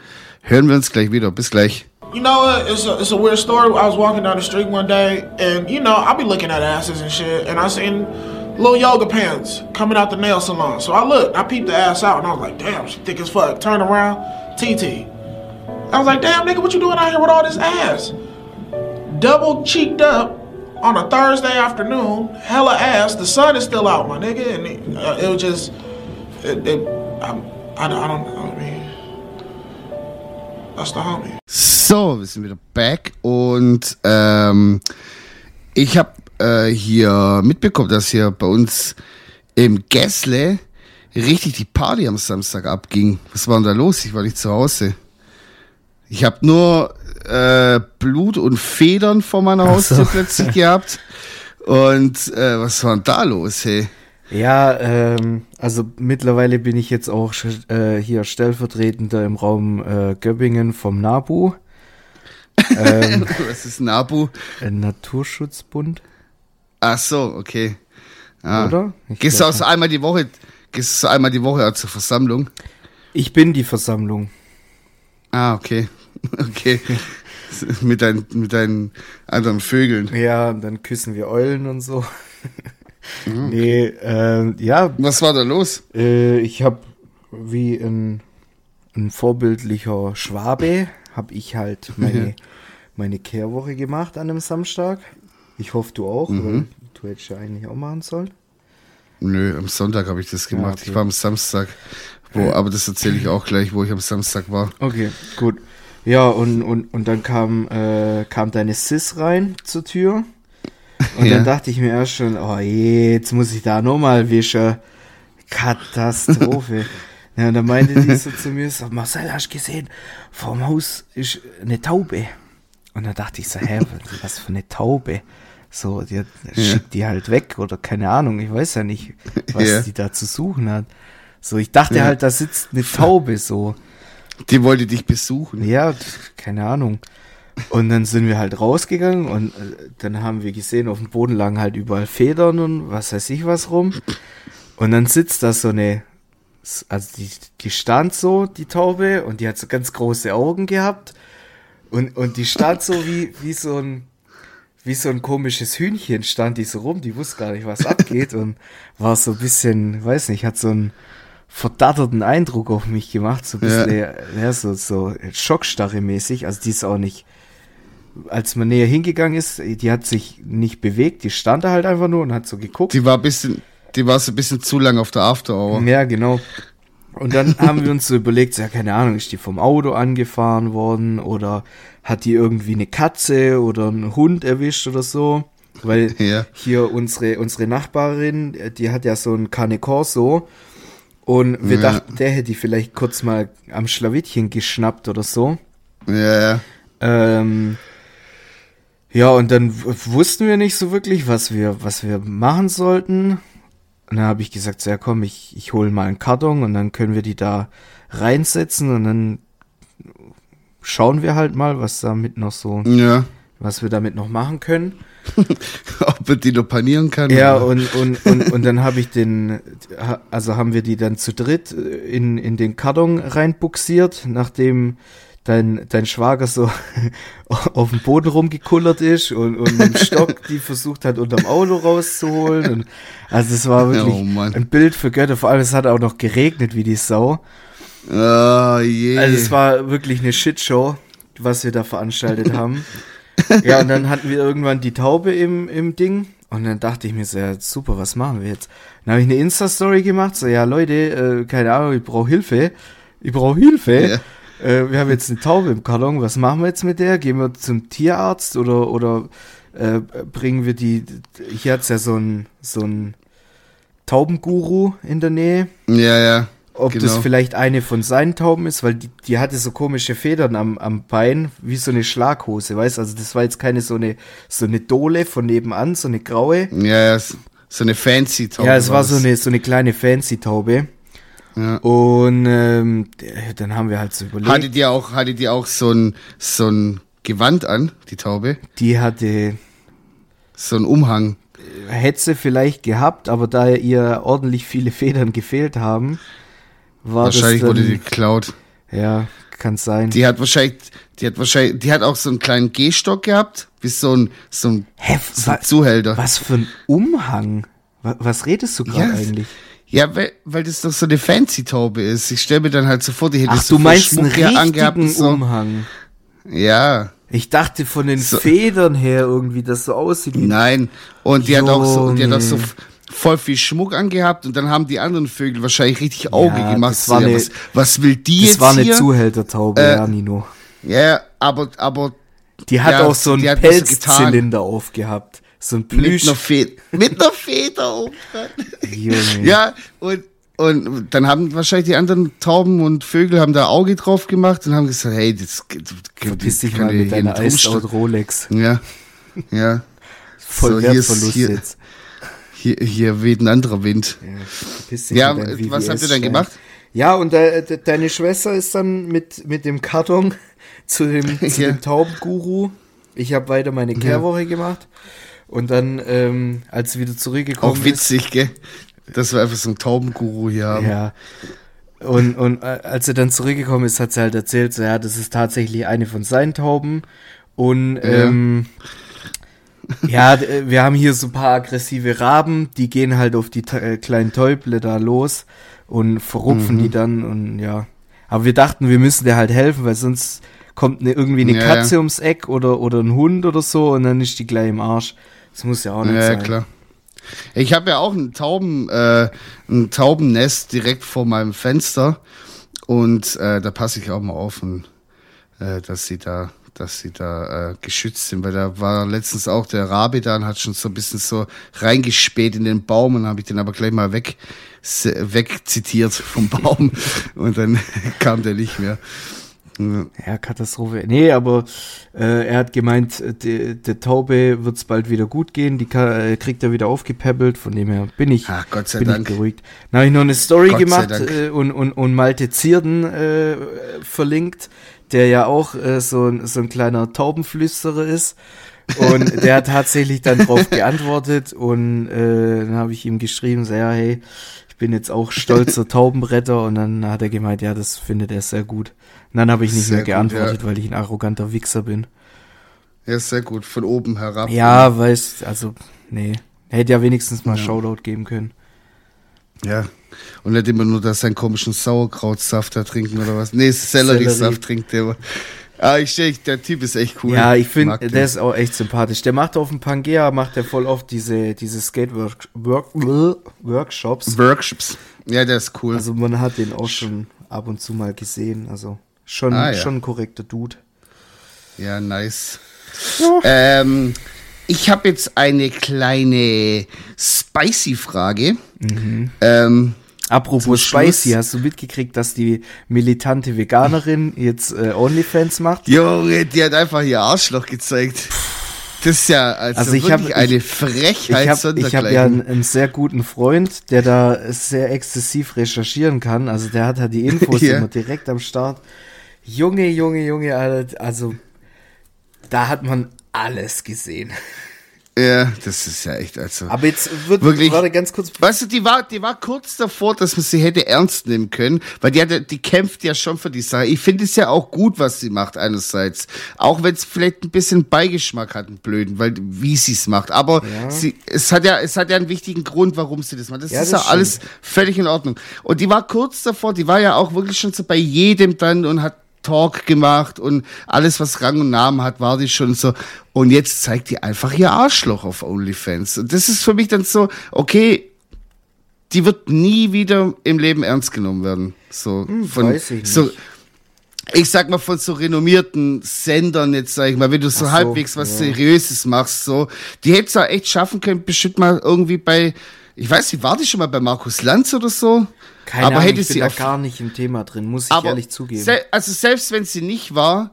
hören wir uns gleich wieder. Bis gleich. You know what? It's a, it's a weird story. I was walking down the street one day, and you know, I'll be looking at asses and shit, and I seen little yoga pants coming out the nail salon. So I looked, I peeped the ass out, and I was like, damn, she thick as fuck. Turn around, TT. I was like, damn, nigga, what you doing out here with all this ass? Double cheeked up on a Thursday afternoon, hella ass. The sun is still out, my nigga, and it, uh, it was just, it, it, I, I, I don't know. I mean, that's the homie. So, wir sind wieder back und ähm, ich habe äh, hier mitbekommen, dass hier bei uns im Gässle richtig die Party am Samstag abging. Was war denn da los? Ich war nicht zu Hause. Ich habe nur äh, Blut und Federn vor meiner Haustür plötzlich [LAUGHS] gehabt. Und äh, was war denn da los, hey? Ja, ähm, also mittlerweile bin ich jetzt auch äh, hier stellvertretender im Raum äh, Göppingen vom NABU. [LAUGHS] ähm, was ist NABU? Ein Naturschutzbund. Ach so, okay. Ah. Oder? Ich gehst du auch so einmal die Woche, gehst du einmal die Woche zur Versammlung? Ich bin die Versammlung. Ah, okay. Okay. mit, dein, mit deinen anderen Vögeln. Ja, und dann küssen wir Eulen und so. Mhm. Nee, äh, ja. Was war da los? Äh, ich habe wie ein, ein vorbildlicher Schwabe, habe ich halt meine, meine Kehrwoche gemacht an einem Samstag. Ich hoffe, du auch, mhm. weil du hättest ja eigentlich auch machen sollen. Nö, am Sonntag habe ich das gemacht. Ja, okay. Ich war am Samstag, wo, aber das erzähle ich auch gleich, wo ich am Samstag war. Okay, gut. Ja, und, und, und dann kam, äh, kam deine Sis rein zur Tür. Und ja. dann dachte ich mir erst schon, oh je, jetzt muss ich da nochmal wischen. Katastrophe. [LAUGHS] ja, und dann meinte die so zu mir, so, Marcel, hast du gesehen, vorm Haus ist eine Taube. Und dann dachte ich so, hä, was für eine Taube? So, die hat, ja. schickt die halt weg oder keine Ahnung, ich weiß ja nicht, was ja. die da zu suchen hat. So, ich dachte halt, da sitzt eine Taube so. Die wollte dich besuchen. Ja, keine Ahnung. Und dann sind wir halt rausgegangen und äh, dann haben wir gesehen, auf dem Boden lagen halt überall Federn und was weiß ich was rum. Und dann sitzt da so eine, also die, die stand so, die Taube, und die hat so ganz große Augen gehabt. Und, und die stand so wie, wie so ein, wie so ein komisches Hühnchen stand die so rum, die wusste gar nicht, was abgeht und war so ein bisschen, weiß nicht, hat so einen verdatterten Eindruck auf mich gemacht, so ein bisschen, ja, ja so, so Schockstarre mäßig, also die ist auch nicht, als man näher hingegangen ist, die hat sich nicht bewegt, die stand da halt einfach nur und hat so geguckt. Die war ein bisschen, die war so ein bisschen zu lang auf der After Hour. Ja, genau. Und dann [LAUGHS] haben wir uns so überlegt, ja, keine Ahnung, ist die vom Auto angefahren worden oder hat die irgendwie eine Katze oder einen Hund erwischt oder so? Weil [LAUGHS] ja. hier unsere, unsere Nachbarin, die hat ja so ein Cane Corso und wir ja. dachten, der hätte die vielleicht kurz mal am Schlawittchen geschnappt oder so. Ja, ja. Ähm, ja, und dann wussten wir nicht so wirklich, was wir, was wir machen sollten. Und dann habe ich gesagt, so, ja komm, ich, ich hole mal einen Karton und dann können wir die da reinsetzen und dann schauen wir halt mal, was damit noch so, ja. was wir damit noch machen können. [LAUGHS] Ob man die noch panieren kann. Ja, und, und, und, und dann habe ich den, also haben wir die dann zu dritt in, in den Karton reinbuxiert, nachdem dein, dein Schwager so [LAUGHS] auf dem Boden rumgekullert ist und, und mit dem Stock [LAUGHS] die versucht hat, unterm Auto rauszuholen. Und, also es war wirklich oh, ein Bild für Götter. Vor allem es hat auch noch geregnet wie die Sau. Oh, yeah. Also es war wirklich eine Shitshow, was wir da veranstaltet haben. Ja, und dann hatten wir irgendwann die Taube im, im Ding. Und dann dachte ich mir so, ja, super, was machen wir jetzt? Dann habe ich eine Insta-Story gemacht, so, ja, Leute, äh, keine Ahnung, ich brauche Hilfe. Ich brauche Hilfe. Yeah äh, wir haben jetzt eine Taube im Karton, was machen wir jetzt mit der? Gehen wir zum Tierarzt oder, oder äh, bringen wir die, hier hat es ja so ein, so ein Taubenguru in der Nähe. Ja, ja. Ob genau. das vielleicht eine von seinen Tauben ist, weil die, die hatte so komische Federn am, am Bein, wie so eine Schlaghose, weißt Also das war jetzt keine so eine, so eine Dole von nebenan, so eine graue. Ja, ja, so eine fancy Taube. Ja, es war so eine, so eine kleine fancy Taube. Ja. Und ähm, dann haben wir halt so überlegt. Hatte die auch, hatte die auch so ein, so ein Gewand an, die Taube? Die hatte so ein Umhang. Hätte sie vielleicht gehabt, aber da ihr ordentlich viele Federn gefehlt haben, war wahrscheinlich dann, wurde die geklaut. Ja, kann sein. Die hat wahrscheinlich, die hat wahrscheinlich, die hat auch so einen kleinen Gehstock gehabt, wie so ein, so ein, Hä, so ein Zuhälter. Was für ein Umhang? Wa- Was redest du gerade Ja, eigentlich? Ja, weil, weil das doch so eine Fancy-Taube ist. Ich stelle mir dann halt so vor, die hätte Ach, so du meinst einen Schmuck angehabt richtigen und so. Umhang. Ja, Ich dachte von den So. Federn her irgendwie, dass so aussieht wie nein. Und die hat auch so, und die hat auch so Junge. Voll viel Schmuck angehabt und dann haben die anderen Vögel wahrscheinlich richtig Auge Ja, gemacht. das war ja, eine- was, was will die Das jetzt war eine hier? Zuhältertaube, Äh, ja, Nino. Ja, aber, aber Die hat ja, auch so einen was so. Pelzzylinder aufgehabt. So ein mit Plüsch. einer, Fe mit einer Feder oben dran. [LAUGHS] Ja, und, und dann haben wahrscheinlich die anderen Tauben und Vögel haben da Auge drauf gemacht und haben gesagt, hey, das Verpiss dich mal mit deiner rumstehen. Rolex. Ja, ja. Voll So, hier ist- Wertverlust hier- jetzt. Hier, hier weht ein anderer Wind. Ja, Ja, was habt ihr dann gemacht? Ja, und de, de, deine Schwester ist dann mit, mit dem Karton [LAUGHS] zu dem, zu Ja. dem Taubenguru. Ich habe weiter meine Kehrwoche gemacht. Und dann, ähm, als sie wieder zurückgekommen Auch ist, witzig, gell? Dass wir einfach so einen Taubenguru hier haben. Ja. Und, und äh, als er dann zurückgekommen ist, hat sie halt erzählt, so, ja, das ist tatsächlich eine von seinen Tauben. Und ähm, ja, d- äh, wir haben hier so ein paar aggressive Raben, die gehen halt auf die äh, kleinen Täuble da los und verrupfen Mhm. die dann und ja. Aber wir dachten, wir müssen der halt helfen, weil sonst kommt ne, irgendwie eine Ja, Katze ja. ums Eck oder, oder ein Hund oder so und dann ist die gleich im Arsch. Das muss ja auch nicht Ja, sein. klar. Ich habe ja auch ein Tauben, äh, ein Taubennest direkt vor meinem Fenster und äh, da passe ich auch mal auf, und, äh, dass sie da, dass sie da äh, geschützt sind, weil da war letztens auch der Rabe da und hat schon so ein bisschen so reingespäht in den Baum und habe ich den aber gleich mal weg wegzitiert vom [LAUGHS] Baum und dann [LAUGHS] kam der nicht mehr. Ja. Katastrophe. Nee, aber äh, er hat gemeint, äh, der der Taube wird's bald wieder gut gehen, die ka- äh, kriegt er wieder aufgepäppelt, von dem her bin ich, Ah, Gott sei bin Dank. ich beruhigt. Dann habe ich noch eine Story Gott gemacht äh, und, und, und Malte Zierden äh, verlinkt, der ja auch äh, so, ein, so ein kleiner Taubenflüsterer ist. Und der hat tatsächlich dann drauf [LAUGHS] geantwortet und äh, dann habe ich ihm geschrieben, so, ja, hey, ich bin jetzt auch stolzer [LAUGHS] Taubenretter und dann hat er gemeint, ja, das findet er sehr gut. Und dann habe ich nicht Sehr mehr gut, geantwortet, ja. weil ich ein arroganter Wichser bin. ja, sehr gut, von oben herab. Ja, weißt, also, nee. Hätte ja wenigstens mal Ja. Shoutout geben können. Ja. Und nicht immer nur, dass seinen komischen Sauerkrautsaft da trinken oder was. Nee, Selleriesaft Sellerie. trinkt der. aber- Ah, ich steh, der Typ ist echt cool. Ja, ich finde, der ist auch echt sympathisch. Der macht auf dem Pangea, macht der voll oft diese, diese Skate-Workshops. Workshops. Ja, der ist cool. Also man hat den auch schon ab und zu mal gesehen. Also schon, Ah, ja. schon ein korrekter Dude. ja, nice. Ähm, ich habe jetzt eine kleine Spicy-Frage. Mhm. Ähm, Apropos Spicy, hast du mitgekriegt, dass die militante Veganerin jetzt äh, Onlyfans macht? Junge, die hat einfach ihr Arschloch gezeigt. Das ist ja also, Also ich wirklich hab- eine Ich Frechheit habe ich hab ja einen, einen sehr guten Freund, der da sehr exzessiv recherchieren kann. Also der hat halt die Infos [LAUGHS] Ja. immer direkt am Start. Junge, Junge, Junge, Alter, also da hat man alles gesehen. Ja, das ist ja echt also. Aber jetzt wird Wirklich? warte ganz kurz. Weißt du, die war, die war kurz davor, dass man sie hätte ernst nehmen können, weil die, hat, die kämpft ja schon für die Sache. Ich finde es ja auch gut, was sie macht, einerseits. Auch wenn es vielleicht ein bisschen Beigeschmack hat, einen blöden, weil, wie sie es macht. Aber Ja. sie, es hat ja, es hat ja einen wichtigen Grund, warum sie das macht. Das Ja, ist ja alles völlig in Ordnung. Und die war kurz davor, die war ja auch wirklich schon so bei jedem dann und hat Talk gemacht und alles, was Rang und Namen hat, war die schon so. Und jetzt zeigt die einfach ihr Arschloch auf OnlyFans. Und das ist für mich dann so, okay, die wird nie wieder im Leben ernst genommen werden. So von Hm, weiß ich nicht. so ich sag mal von so renommierten Sendern jetzt sag ich mal, wenn du so, so, halbwegs was ja. Seriöses machst, so die hätte es auch echt schaffen können, bestimmt mal irgendwie bei ich weiß nicht, war die schon mal bei Markus Lanz oder so? Keine aber Ahnung, hätte ich bin sie da auf gar nicht im Thema drin, muss ich aber ehrlich zugeben. Se also selbst wenn sie nicht war,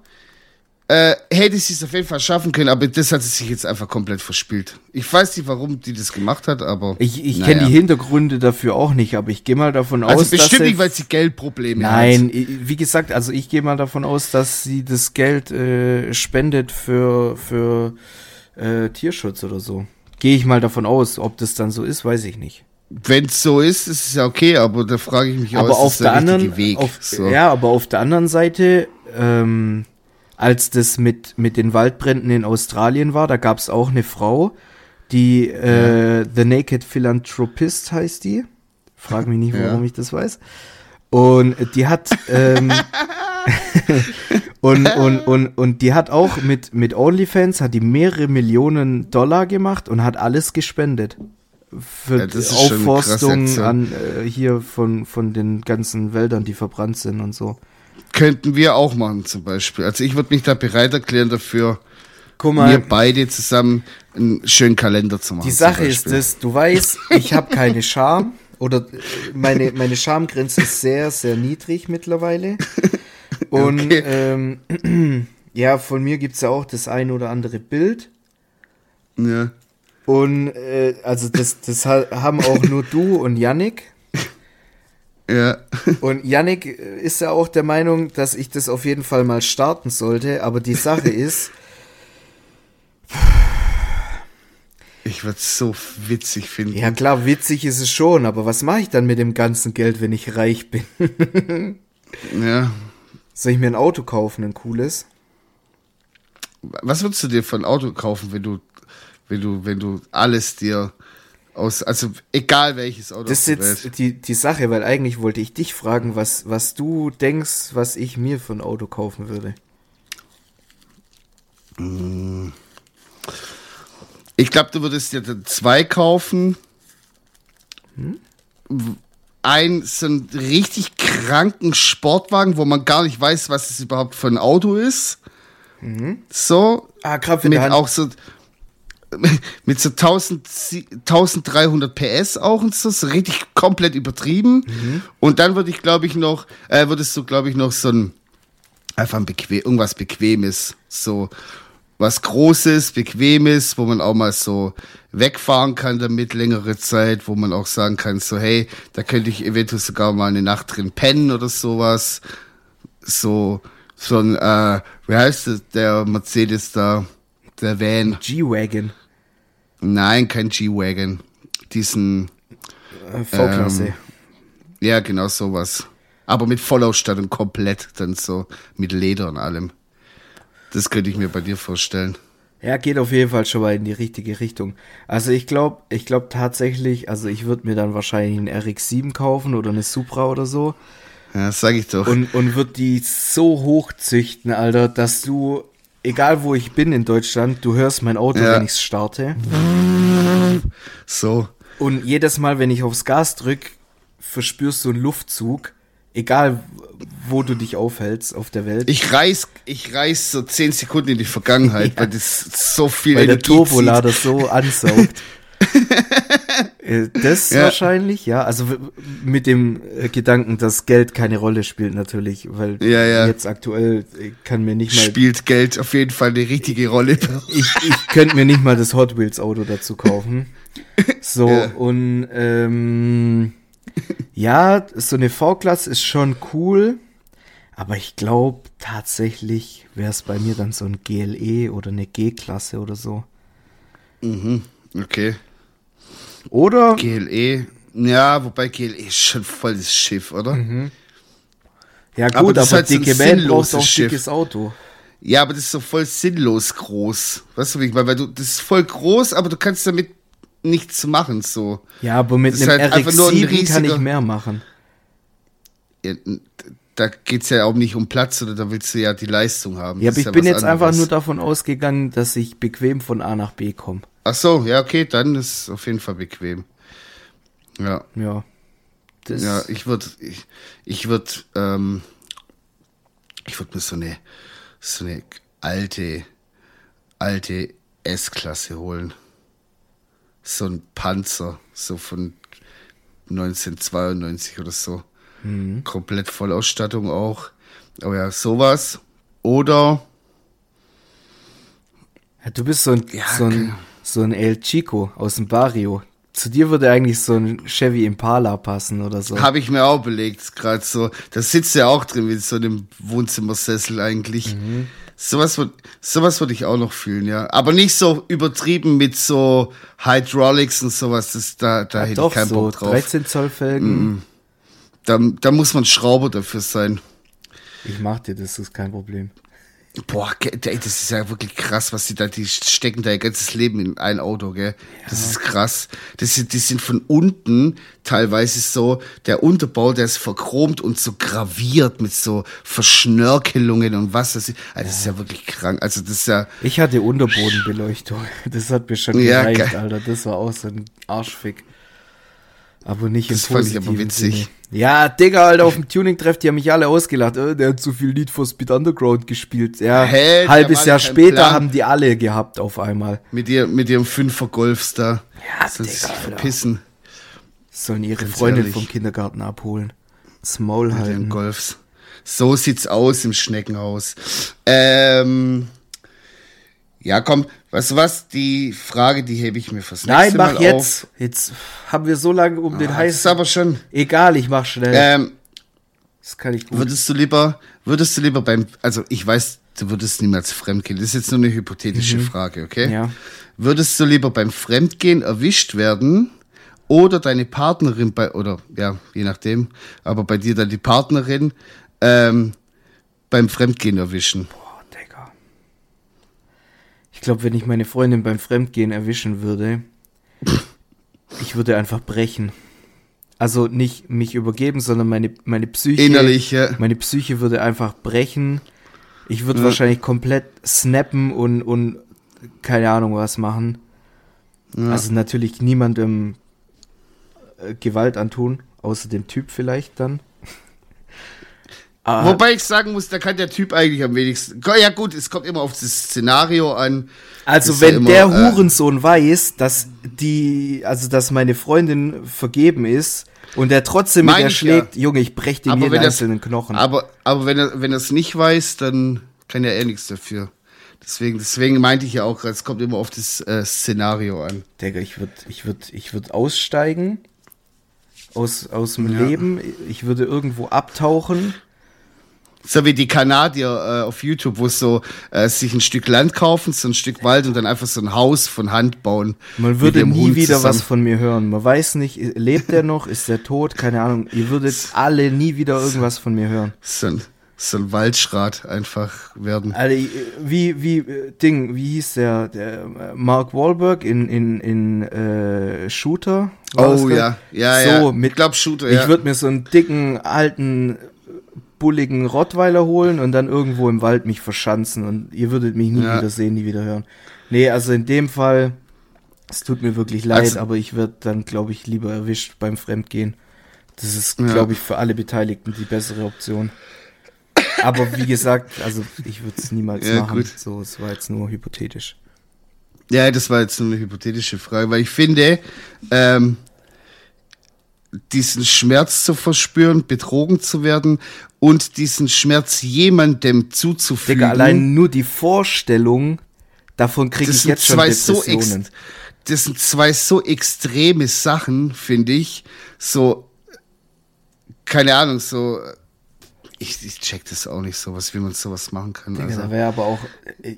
äh, hätte sie es auf jeden Fall schaffen können, aber das hat sie sich jetzt einfach komplett verspielt. Ich weiß nicht, warum die das gemacht hat, aber. Ich, ich naja. kenne die Hintergründe dafür auch nicht, aber ich gehe mal davon Also aus, dass bestimmt nicht, jetzt- weil sie Geldprobleme Nein, hat. i- wie gesagt, also ich gehe mal davon aus, dass sie das Geld äh, spendet für, für äh, Tierschutz oder so. Gehe ich mal davon aus. Ob das dann so ist, weiß ich nicht. Wenn es so ist, ist es ja okay, aber da frage ich mich auch, aber ist auf das der richtige anderen, Weg? auf, so. ja, aber auf der anderen Seite, ähm, als das mit mit den Waldbränden in Australien war, da gab es auch eine Frau, Die äh, The Naked Philanthropist heißt die. Frag mich nicht, warum Ja. ich das weiß. Und die hat ähm, [LAUGHS] [LAUGHS] und, und, und, und die hat auch mit, mit OnlyFans hat die mehrere Millionen Dollar gemacht und hat alles gespendet. Für Ja, die Aufforstung an äh, hier von, von den ganzen Wäldern, die verbrannt sind und so. Könnten wir auch machen zum Beispiel. Also ich würde mich da bereit erklären dafür, Guck wir beide zusammen einen schönen Kalender zu machen. Die Sache ist das, du weißt, ich habe keine Scham oder äh, meine, meine Schamgrenze ist sehr, sehr niedrig mittlerweile. [LAUGHS] [LAUGHS] Und Okay. ähm, [CLEARS THROAT] ja, von mir gibt's ja auch das ein oder andere Bild. Ja. Und äh, also das, das ha- haben auch nur du und Yannick. [LAUGHS] Ja. Und Yannick äh, ist ja auch der Meinung, dass ich das auf jeden Fall mal starten sollte. Aber die Sache [LAUGHS] ist, Ich würde es so witzig finden. ja klar, witzig ist es schon, aber was mache ich dann mit dem ganzen Geld, wenn ich reich bin? ja. Soll ich mir ein Auto kaufen, ein cooles? Was würdest du dir für ein Auto kaufen, wenn du, wenn du, wenn du alles dir aus, also egal welches Auto Das ist jetzt Welt. die, die Sache, weil eigentlich wollte ich dich fragen, was, was du denkst, was ich mir für ein Auto kaufen würde. Ich glaube, du würdest dir zwei kaufen. Ein so einen richtig kranken Sportwagen, wo man gar nicht weiß, was es überhaupt für ein Auto ist. So. Ah, Krampf in mit der Hand. auch so [LAUGHS] mit so 1000, sie- 1300 PS auch und so, so richtig komplett übertrieben. Mhm. Und dann würde ich, glaube ich, noch, äh, würdest du, glaube ich, noch so ein einfach ein bequem, irgendwas Bequemes, so was Großes, Bequemes, wo man auch mal so wegfahren kann damit längere Zeit, wo man auch sagen kann, so hey, da könnte ich eventuell sogar mal eine Nacht drin pennen oder sowas. So, so ein, äh, wie heißt es, der Mercedes da, der Van. G-Wagon, Nein, kein G-Wagon. Diesen, äh, V-Klasse. Ähm, ja, genau sowas. Aber mit Vollausstattung komplett, dann so mit Leder und allem. Das könnte ich mir bei dir vorstellen. Ja, geht auf jeden Fall schon mal in die richtige Richtung. Also ich glaube, ich glaube tatsächlich, also ich würde mir dann wahrscheinlich einen RX-7 kaufen oder eine Supra oder so Ja, das sag ich doch. und, und würde die so hochzüchten, Alter, dass du, egal wo ich bin in Deutschland, du hörst mein Auto, Ja. wenn ich starte. so. Und jedes Mal, wenn ich aufs Gas drück, verspürst du einen Luftzug, egal wo du dich aufhältst auf der Welt. Ich reiß, ich reiß so zehn Sekunden in die Vergangenheit, Ja. weil das so viel weil der Energie zieht. Turbolader so ansaugt. [LAUGHS] Äh, das Ja. wahrscheinlich, ja. Also mit dem äh, Gedanken, dass Geld keine Rolle spielt natürlich, weil Ja, ja. jetzt aktuell äh, kann mir nicht mal Spielt Geld auf jeden Fall eine richtige Rolle. ich, ich könnte mir nicht mal das Hot Wheels Auto dazu kaufen. [LAUGHS] So und ähm, ja, so eine V-Klasse ist schon cool, aber ich glaube tatsächlich wäre es bei mir dann so ein GLE oder eine G-Klasse oder so. Okay. Oder GLE. Ja, wobei GLE ist schon voll das Schiff, oder? ja aber gut, das ist aber halt so ein dicke braucht sinnloses auch Schiff. dickes Auto. Ja, aber das ist so voll sinnlos groß. Weißt du, wie ich meine? Weil du, das ist voll groß, aber du kannst damit nichts machen, so. Ja, aber mit Das einem halt einfach nur ein RX-7 kann ich riesiger- mehr machen. Ja, da geht's ja auch nicht um Platz, oder da willst du ja die Leistung haben. Ja, aber ich bin was jetzt einfach anderes. nur davon ausgegangen, dass ich bequem von A nach B komme. Ach so, ja, okay, dann ist auf jeden Fall bequem. Ja, Ja. Das, ja, ich würde, ich, ich würde, ähm, ich würde mir so eine, so eine alte, alte S-Klasse holen. So ein Panzer, so von 1992 oder so. Mhm. Komplett Vollausstattung auch. Aber ja, sowas. Oder, Ja, du bist so ein, Ja, so, ein, genau. so ein El Chico aus dem Barrio. Zu dir würde eigentlich so ein Chevy Impala passen oder so. Habe ich mir auch belegt, gerade so. Da sitzt ja auch drin, wie so einem Wohnzimmersessel eigentlich. Mhm. Sowas würde sowas würd ich auch noch fühlen, ja. Aber nicht so übertrieben mit so Hydraulics und sowas. Das, da da hätte Doch, ich keinen so Bock drauf. 13 Zoll Felgen. Da, da muss man Schrauber dafür sein. Ich mach dir das, ist kein Problem. Boah, ey, das ist ja wirklich krass, was die da, die stecken da ihr ganzes Leben in ein Auto, gell? Das ist krass. Das sind, die sind von unten teilweise so, der Unterbau, der ist verchromt und so graviert mit so Verschnörkelungen und was das ist. Also das ist ja wirklich krank. Also das ist ja, Ich hatte Unterbodenbeleuchtung. Das hat mir schon Ja, gereicht. Alter. Das war auch so ein Arschfick. Aber nicht Das im fand ich aber witzig. Sinne. Ja, Digga, Alter, auf dem Tuning-Treff, die haben mich alle ausgelacht. Äh, der hat zu viel Need for Speed Underground gespielt. Ja, Hä, halbes Jahr später Plan. haben die alle gehabt auf einmal. mit ihr, mit ihrem Fünfer Golfs da. Ja, Sollen sich Digga, Alter. verpissen. Sollen ihre Ganz Freundin ehrlich. vom Kindergarten abholen. Das Maul Mit halten. Golfs. So sieht's aus im Schneckenhaus. Ähm, ja, komm, weißt du was? Die Frage, die hebe ich mir fürs Nein, nächste mach Mal jetzt. Jetzt haben wir so lange um den auf. Das ist heißen. aber schon. Egal, ich mach schnell. Ähm, das kann ich gut. würdest du lieber, würdest du lieber beim, also ich weiß, du würdest niemals fremdgehen. Das ist jetzt nur eine hypothetische Frage, okay? Mhm. Ja. Würdest du lieber beim Fremdgehen erwischt werden oder deine Partnerin bei, oder ja, je nachdem, aber bei dir dann die Partnerin ähm, beim Fremdgehen erwischen? Glaube, wenn ich meine Freundin beim Fremdgehen erwischen würde, ich würde einfach brechen. Also nicht mich übergeben, sondern meine, meine Psyche. Innerlich, ja. Meine Psyche würde einfach brechen. Ich würde Ja. wahrscheinlich komplett snappen und, und keine Ahnung was machen. Ja. Also natürlich niemandem äh, Gewalt antun, außer dem Typ vielleicht dann. Ah, Wobei ich sagen muss, da kann der Typ eigentlich am wenigsten. Ja gut, es kommt immer auf das Szenario an. Also Ist ja wenn immer, der äh, Hurensohn weiß, dass die, also dass meine Freundin vergeben ist und er trotzdem mit der schlägt, Junge, ich brech dem jeden wenn einzelnen Knochen. Aber, aber wenn er, wenn er es nicht weiß, dann kann er eh nichts dafür. Deswegen, deswegen meinte ich ja auch, es kommt immer auf das äh, Szenario an. Digga, ich würde, ich würde, ich würde aussteigen aus, aus dem Ja. Leben. Ich würde irgendwo abtauchen. So wie die Kanadier äh, auf YouTube, wo so äh, sich ein Stück Land kaufen, so ein Stück Wald und dann einfach so ein Haus von Hand bauen. Man würde nie Hund wieder was zusammen. von mir hören. Man weiß nicht, lebt er noch, ist er tot, keine Ahnung. Ihr würdet alle nie wieder irgendwas von mir hören. So ein, so ein Waldschrat einfach werden. Also, wie, wie, äh, Ding, wie hieß der, der äh, Mark Wahlberg in, in, in äh, Shooter? Oh der? ja, ja, so, ja. Mit, ich glaub Shooter, ich ja. würde mir so einen dicken, alten, bulligen Rottweiler holen und dann irgendwo im Wald mich verschanzen und ihr würdet mich nie Ja. wieder sehen, nie wieder hören. Nee, also in dem Fall, es tut mir wirklich leid, Also- aber ich werde dann, glaube ich, lieber erwischt beim Fremdgehen. Das ist, Ja. glaube ich, für alle Beteiligten die bessere Option. Aber wie gesagt, also ich würde es niemals Ja, machen. gut. So, es war jetzt nur hypothetisch. Ja, das war jetzt nur eine hypothetische Frage, weil ich finde, ähm, diesen Schmerz zu verspüren, betrogen zu werden und diesen Schmerz jemandem zuzufügen. Digga, allein nur die Vorstellung, davon kriege ich jetzt schon zwei so Depressionen. das sind zwei so extreme Sachen, finde ich. So, keine Ahnung, so, ich, ich check das auch nicht so, was, wie man sowas machen kann. Digga, Also, da wäre aber auch,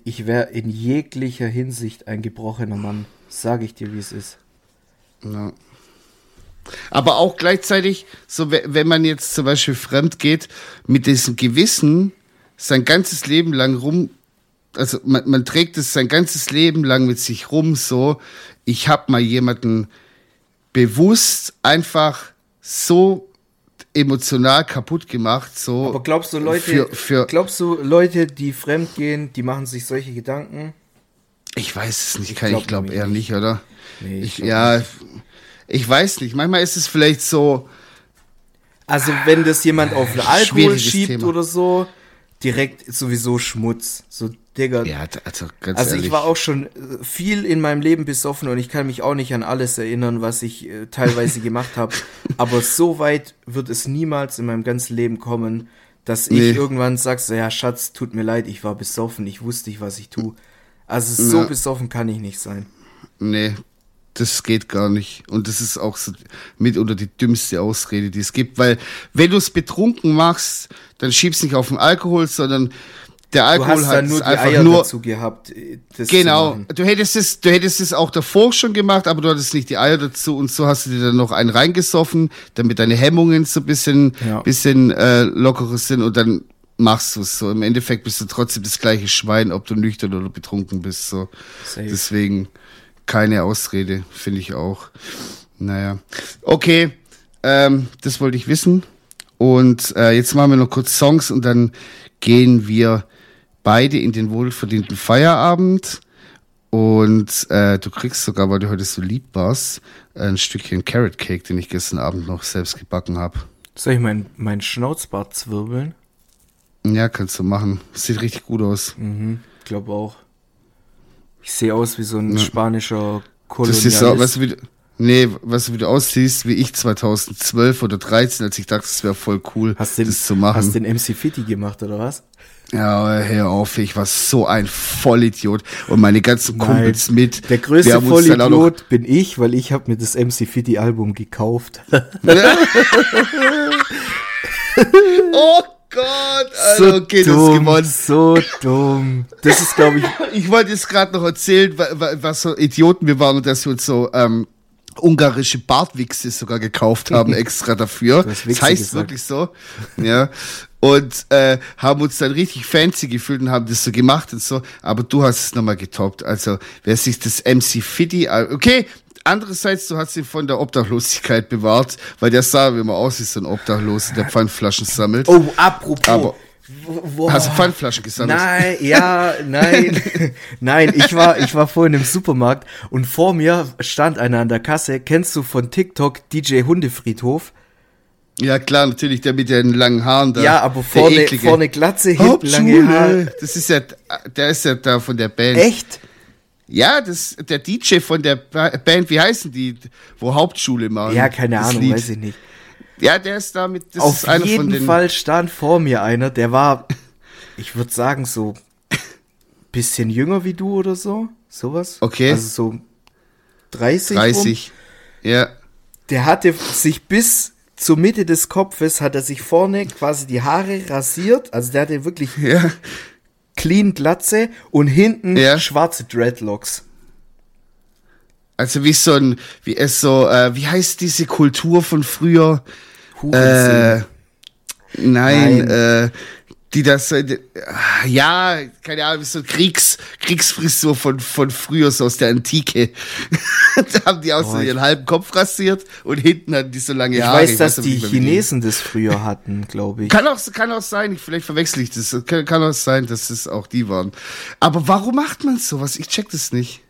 ich wäre in jeglicher Hinsicht ein gebrochener Mann. Sag ich dir, wie es ist. Ja. Aber auch gleichzeitig, so we- wenn man jetzt zum Beispiel fremd geht, mit diesem Gewissen sein ganzes Leben lang rum, also man, man trägt es sein ganzes Leben lang mit sich rum, so, ich habe mal jemanden bewusst einfach so emotional kaputt gemacht, so. Aber glaubst du, Leute, für, für glaubst du, Leute, die fremd gehen, die machen sich solche Gedanken? ich weiß es nicht, Ich glaub ich glaube nämlich eher nicht. nicht, oder? Nee, Ich, glaub ja, ich weiß nicht. Manchmal ist es vielleicht so, Also wenn das jemand auf den Alkohol schiebt Thema. oder so, direkt sowieso Schmutz. So, Digga. ja, also ganz also ehrlich. ich war auch schon äh, viel in meinem Leben besoffen und ich kann mich auch nicht an alles erinnern, was ich äh, teilweise [LAUGHS] gemacht habe. Aber so weit wird es niemals in meinem ganzen Leben kommen, dass ich Nee. irgendwann sag, so, ja Schatz, tut mir leid, ich war besoffen, ich wusste nicht, was ich tue. Also so Ja. besoffen kann ich nicht sein. Nee, das geht gar nicht. Und das ist auch so mitunter die dümmste Ausrede, die es gibt. Weil, wenn du es betrunken machst, dann schiebst nicht auf den Alkohol, sondern der Du Alkohol hast hat dann nur es die einfach Eier nur. dazu gehabt, äh, Genau, du hättest es, du hättest es auch davor schon gemacht, aber du hattest nicht die Eier dazu und so hast du dir dann noch einen reingesoffen, damit deine Hemmungen so ein bisschen, Ja. bisschen äh, lockerer sind und dann machst du es so. Im Endeffekt bist du trotzdem das gleiche Schwein, ob du nüchtern oder betrunken bist. So. Safe. Deswegen keine Ausrede, finde ich auch. Naja. Okay, ähm, das wollte ich wissen. Und äh, jetzt machen wir noch kurz Songs und dann gehen wir beide in den wohlverdienten Feierabend. Und äh, du kriegst sogar, weil du heute so lieb warst, ein Stückchen Carrot Cake, den ich gestern Abend noch selbst gebacken habe. Soll ich mein, mein Schnauzbart zwirbeln? Ja, kannst du machen. Sieht richtig gut aus. Mhm, glaube auch. Ich sehe aus wie so ein spanischer Das Kolonialist. ist so, weißt du, wie nee, weißt du, wie du aussiehst, wie ich 2012 oder 13, als ich dachte, es wäre voll cool, hast den, das zu machen. Hast den MC Fitty gemacht, oder was? Ja, hör auf, ich war so ein Vollidiot und meine ganzen Kumpels Nein, mit. Der größte auch Vollidiot bin ich, weil ich habe mir das MC Fitty Album gekauft. [LAUGHS] [LAUGHS] oh Gott, also okay, das ist dumm, gewonnen. so dumm. Das ist, glaube ich, [LAUGHS] Ich wollte jetzt gerade noch erzählen, wa- wa- was so Idioten wir waren und dass wir uns so ähm, ungarische Bartwichse sogar gekauft haben [LAUGHS] extra dafür. Das heißt gesagt. wirklich so. Ja. Und äh, haben uns dann richtig fancy gefühlt und haben das so gemacht und so. Aber du hast es nochmal getoppt. Also wer sich das MC Fiddy, okay. Andererseits, du hast ihn von der Obdachlosigkeit bewahrt, weil der sah wie immer aus wie so ein Obdachloser, der Pfandflaschen sammelt. oh, apropos. Aber- Wo- wo- Hast du Pfandflaschen gesammelt? Nein, ja, nein, [LAUGHS] nein, ich war, ich war vorhin im Supermarkt und vor mir stand einer an der Kasse. Kennst du von TikTok DJ Hundefriedhof? Ja, klar, natürlich, der mit den langen Haaren da. ja, aber vorne, vorne Glatze, hinten lange Haare. Das ist ja, der ist ja da von der Band. Echt? Ja, das, der DJ von der Ba- Band, wie heißen die, wo Hauptschule machen? Ja, keine Ahnung, Lied. weiß ich nicht. Ja, der ist da mit, das Auf ist jeden den, Fall stand vor mir einer, der war, ich würde sagen, so bisschen jünger wie du oder so. Sowas. Okay. Also so 30. Rum. 30. Ja. Der hatte sich bis zur Mitte des Kopfes, hat er sich vorne quasi die Haare rasiert. Also der hatte wirklich Ja. Clean Glatze und hinten Ja. schwarze Dreadlocks. Also wie so ein, wie es so, äh, wie heißt diese Kultur von früher? Äh, nein, Nein. äh, die das, äh, ja, keine Ahnung, wie so Kriegs, Kriegsfrisur von, von früher, so aus der Antike. [LAUGHS] da haben die auch so Oh, ich- ihren halben Kopf rasiert und hinten hatten die so lange ich Haare. weiß, dass aber die nicht mehr, wie Chinesen das früher hatten, glaube ich. Kann auch, kann auch sein, ich, vielleicht verwechsel ich das. Kann, kann auch sein, dass es auch die waren. Aber warum macht man sowas? Ich check das nicht.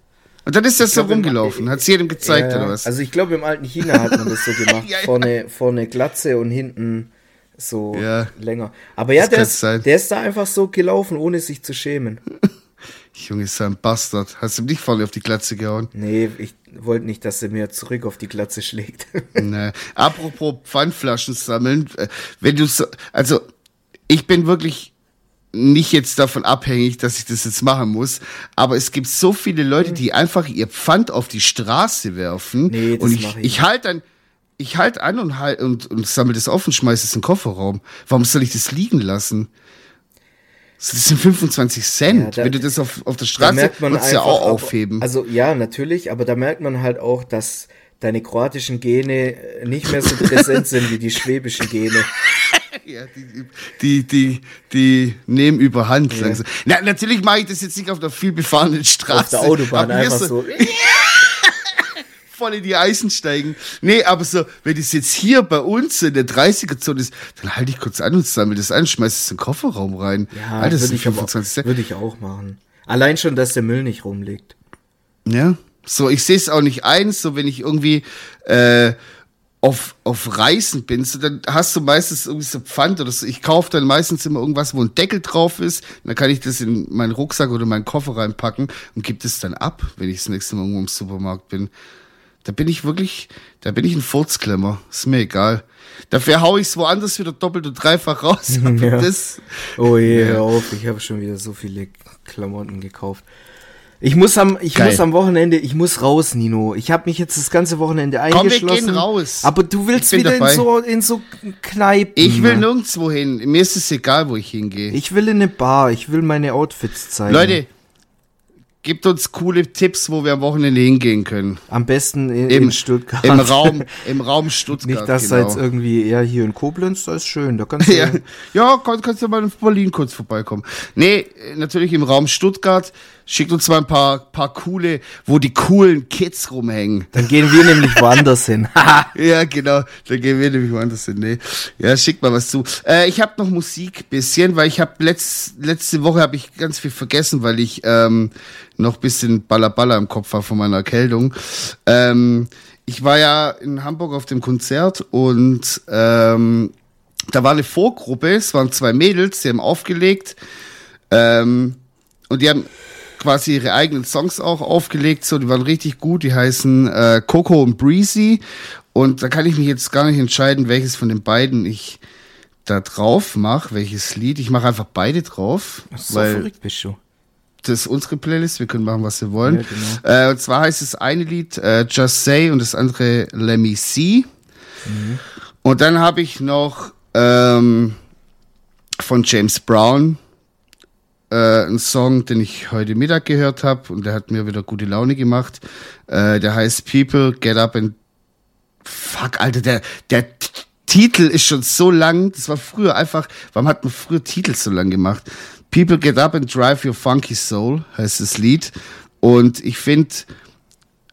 Und dann ist das so glaub, im- rumgelaufen. Hat es jedem gezeigt, ja. oder was? Also ich glaube, im alten China hat man das so gemacht. [LAUGHS] Ja, ja. Vorne, vorne Glatze und hinten so Ja. länger. Aber ja, der ist, der ist da einfach so gelaufen, ohne sich zu schämen. [LAUGHS] Junge, ist ein Bastard. Hast du ihm nicht vorne auf die Glatze gehauen? Nee, ich wollte nicht, dass er mir zurück auf die Glatze schlägt. [LAUGHS] nee. Apropos Pfandflaschen sammeln, äh, wenn du so, also ich bin wirklich nicht jetzt davon abhängig, dass ich das jetzt machen muss, aber es gibt so viele Leute, die einfach ihr Pfand auf die Straße werfen Nee, das und ich, ich ich halte dann ich halte an und halt und, und sammle das auf und schmeiße es in den Kofferraum. Warum soll ich das liegen lassen? Das sind 25 Cent. Ja, da- Wenn du das auf, auf der Straße würdest ja auch aufheben. Also ja, natürlich, aber da merkt man halt auch, dass deine kroatischen Gene äh, nicht mehr so präsent sind wie die schwäbischen Gene. [LAUGHS] Ja, die, die, die, die nehmen überhand langsam. Na, natürlich mache ich das jetzt nicht auf einer viel befahrenen Straße. Auf der Autobahn einfach so. [LAUGHS] Voll in die Eisen steigen. Nee, aber so, wenn das jetzt hier bei uns in der 30er-Zone ist, dann halte ich kurz an und sammle das ein, schmeiß es in den Kofferraum rein. Ja, Alter, das würde ich, aber- 25 Cent. würde ich auch machen. Allein schon, dass der Müll nicht rumliegt. Ja. So, ich sehe es auch nicht ein, so wenn ich irgendwie äh, auf, auf Reisen bin, so, dann hast du meistens irgendwie so Pfand oder so. Ich kaufe dann meistens immer irgendwas, wo ein Deckel drauf ist. Dann kann ich das in meinen Rucksack oder meinen Koffer reinpacken und gebe das dann ab, wenn ich das nächste Mal irgendwo im Supermarkt bin. Da bin ich wirklich, da bin ich ein Furzklemmer. Ist mir egal. Dafür hau ich es woanders wieder doppelt und dreifach raus. [LAUGHS] Ja. Oh je, hör auf, ich habe schon wieder so viele Klamotten gekauft. Ich muss am, ich Geil. muss am Wochenende, ich muss raus, Nino. Ich habe mich jetzt das ganze Wochenende Komm, wir eingeschlossen. gehen raus. Aber du willst wieder in dabei. so, in so Kneipen. ich will nirgendwo hin. Mir ist es egal, wo ich hingehe. Ich will in eine Bar. Ich will meine Outfits zeigen. Leute, Gebt uns coole Tipps, wo wir am Wochenende hingehen können. Am besten in, Im, in Stuttgart. Im [LAUGHS] Raum, im Raum Stuttgart. Nicht, dass da genau. jetzt irgendwie eher hier in Koblenz, da ist schön. Da kannst [LAUGHS] du Ja, ja kann, kannst du mal in Berlin kurz vorbeikommen. Nee, natürlich im Raum Stuttgart. Schickt uns mal ein paar, paar coole, wo die coolen Kids rumhängen. Dann gehen wir nämlich woanders hin. [LAUGHS] [LAUGHS] Ja, genau. Da gehen wir nämlich woanders hin. Nee. Ja, schickt mal was zu. Äh, ich habe noch Musik bisschen, weil ich habe letzt, letzte Woche habe ich ganz viel vergessen, weil ich ähm, noch bisschen Ballaballa im Kopf war von meiner Erkältung. Ähm, ich war ja in Hamburg auf dem Konzert und ähm, da war eine Vorgruppe, es waren zwei Mädels, die haben aufgelegt ähm, und die haben quasi ihre eigenen Songs auch aufgelegt, so die waren richtig gut, die heißen äh, Coco und Breezy und da kann ich mich jetzt gar nicht entscheiden, welches von den beiden ich da drauf mache, welches Lied. Ich mache einfach beide drauf, So weil verrückt bist du. das ist unsere Playlist, wir können machen, was wir wollen. Ja, genau. äh, und zwar heißt das eine Lied äh, Just Say und das andere Let Me See. Mhm. Und dann habe ich noch ähm, von James Brown äh, einen Song, den ich heute Mittag gehört habe und der hat mir wieder gute Laune gemacht. Äh, der heißt People Get Up and Fuck, Alter, der, der Titel ist schon so lang. Das war früher einfach, warum hat man früher Titel so lang gemacht? People Get Up and Drive Your Funky Soul heißt das Lied. Und ich finde,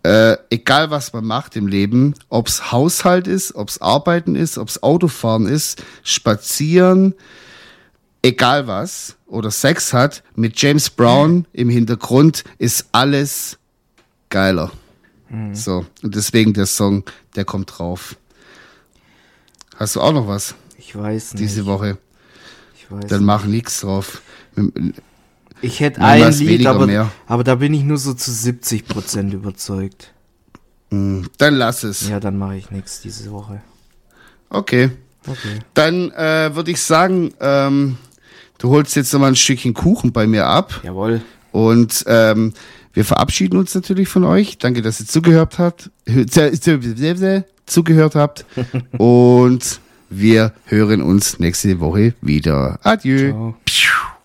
äh, egal was man macht im Leben, ob's Haushalt ist, ob's Arbeiten ist, ob's Autofahren ist, spazieren, egal was, oder Sex hat, mit James Brown im Hintergrund ist alles geiler. So, und deswegen der Song, der kommt drauf. Hast du auch noch was Ich weiß nicht. diese Woche? Ich weiß Dann mach nix drauf. Ich hätte ein Lied, weniger aber, mehr. aber da bin ich nur so zu 70 Prozent überzeugt. Dann lass es. Ja, dann mache ich nichts diese Woche. Okay. Okay. Dann äh, würde ich sagen, ähm, du holst jetzt nochmal ein Stückchen Kuchen bei mir ab. Jawohl. Und ähm, wir verabschieden uns natürlich von euch. Danke, dass ihr zugehört habt. Zugehört habt. [LAUGHS] Und wir hören uns nächste Woche wieder. Adieu. Ciao.